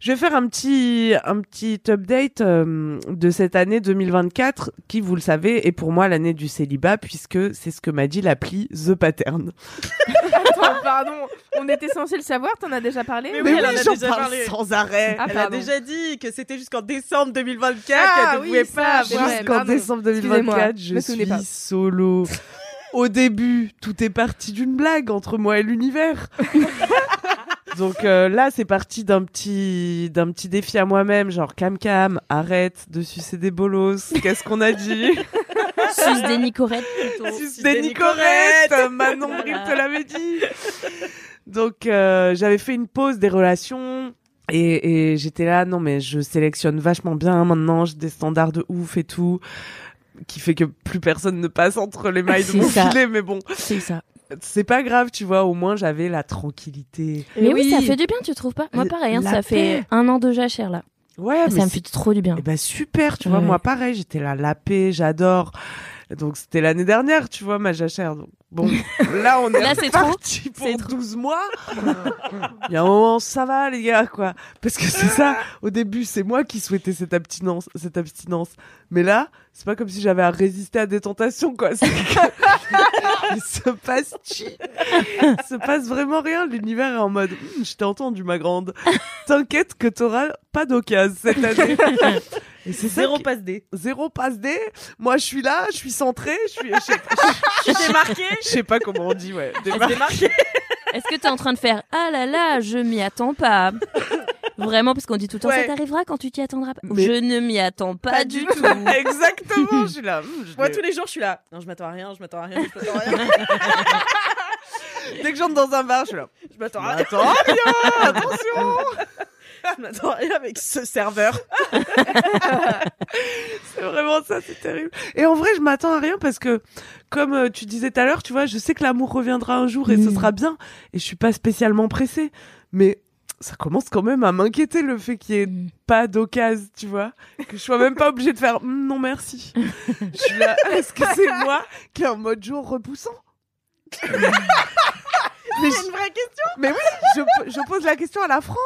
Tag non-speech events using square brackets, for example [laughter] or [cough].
Je vais faire un petit, un petit update euh, de cette année 2024 qui, vous le savez, est pour moi l'année du célibat puisque c'est ce que m'a dit l'appli The Pattern. [laughs] Attends, pardon, on était censé le savoir, t'en as déjà parlé Mais Mais oui, oui, elle en a j'en déjà parle parlé. sans arrêt. Ah, Elle a déjà dit que c'était jusqu'en décembre 2024 Ah, qu'elle ne oui, pouvait ça, pas avoir. Jusqu'en décembre Excusez-moi, 2024, je suis pas. solo. [laughs] Au début, tout est parti d'une blague entre moi et l'univers. [laughs] Donc euh, là, c'est parti d'un petit d'un petit défi à moi-même, genre cam cam, arrête de sucer des bolos. Qu'est-ce qu'on a dit [laughs] Suce des nicorettes plutôt. Suce des des nicorettes. nicorettes. Manon Bril te l'avait dit. Donc euh, j'avais fait une pause des relations. Et, et j'étais là, non mais je sélectionne vachement bien maintenant, j'ai des standards de ouf et tout, qui fait que plus personne ne passe entre les mailles de mon ça. filet, mais bon, C'est ça. C'est pas grave, tu vois, au moins j'avais la tranquillité. Mais oui, ça fait du bien, tu trouves pas? Moi, La- pareil, hein, ça fait un an de jachère là. Ouais, Ah, mais ça me fait trop du bien. Eh ben super, tu vois, Ouais. moi pareil, j'étais là, la paix, j'adore. Donc c'était l'année dernière, tu vois, ma jachère. Donc, bon, [laughs] là on est Là, c'est trop. parti pour C'est trop. 12 mois. [laughs] Il y a un moment, ça va les gars, quoi. Parce que c'est ça, au début, c'est moi qui souhaitais cette abstinence, cette abstinence. Mais là, c'est pas comme si j'avais à résister à des tentations, quoi. Que- [laughs] Il se passe. Il se passe vraiment rien. L'univers est en mode, Hum, je t'ai entendu, ma grande. T'inquiète que t'auras pas d'occasion cette année. Et c'est Zéro qui- passe D. Zéro passe D. Moi, je suis là, je suis centré, je suis, je t'es marqué je sais pas comment on dit, ouais. Marqué Est-ce que t'es en train de faire Ah là là, je m'y attends pas? Vraiment, parce qu'on dit tout le temps, Ouais. ça t'arrivera quand tu t'y attendras pas. Mais- Je ne m'y attends pas, Pas du tout. Exactement, je suis là. [laughs] je Moi, tous les jours, je suis là. Non, je m'attends à rien, je m'attends à rien, je m'attends à rien. [laughs] Dès que j'entre dans un bar, je suis là. Je m'attends à rien. Attends, bien, attention. Je m'attends à rien avec ce serveur. [laughs] C'est vraiment ça, c'est terrible. Et en vrai, je m'attends à rien parce que, comme euh, tu disais tout à l'heure, tu vois, je sais que l'amour reviendra un jour et ce Mm. sera bien. Et je suis pas spécialement pressée. Mais ça commence quand même à m'inquiéter le fait qu'il y ait pas d'occasion, tu vois. Que je sois même pas obligée de faire Hum, non merci. je suis là, [laughs] est-ce que c'est moi qui ai un mode jour repoussant? Mais, [laughs] C'est une vraie question. mais oui, je, je pose la question à la France.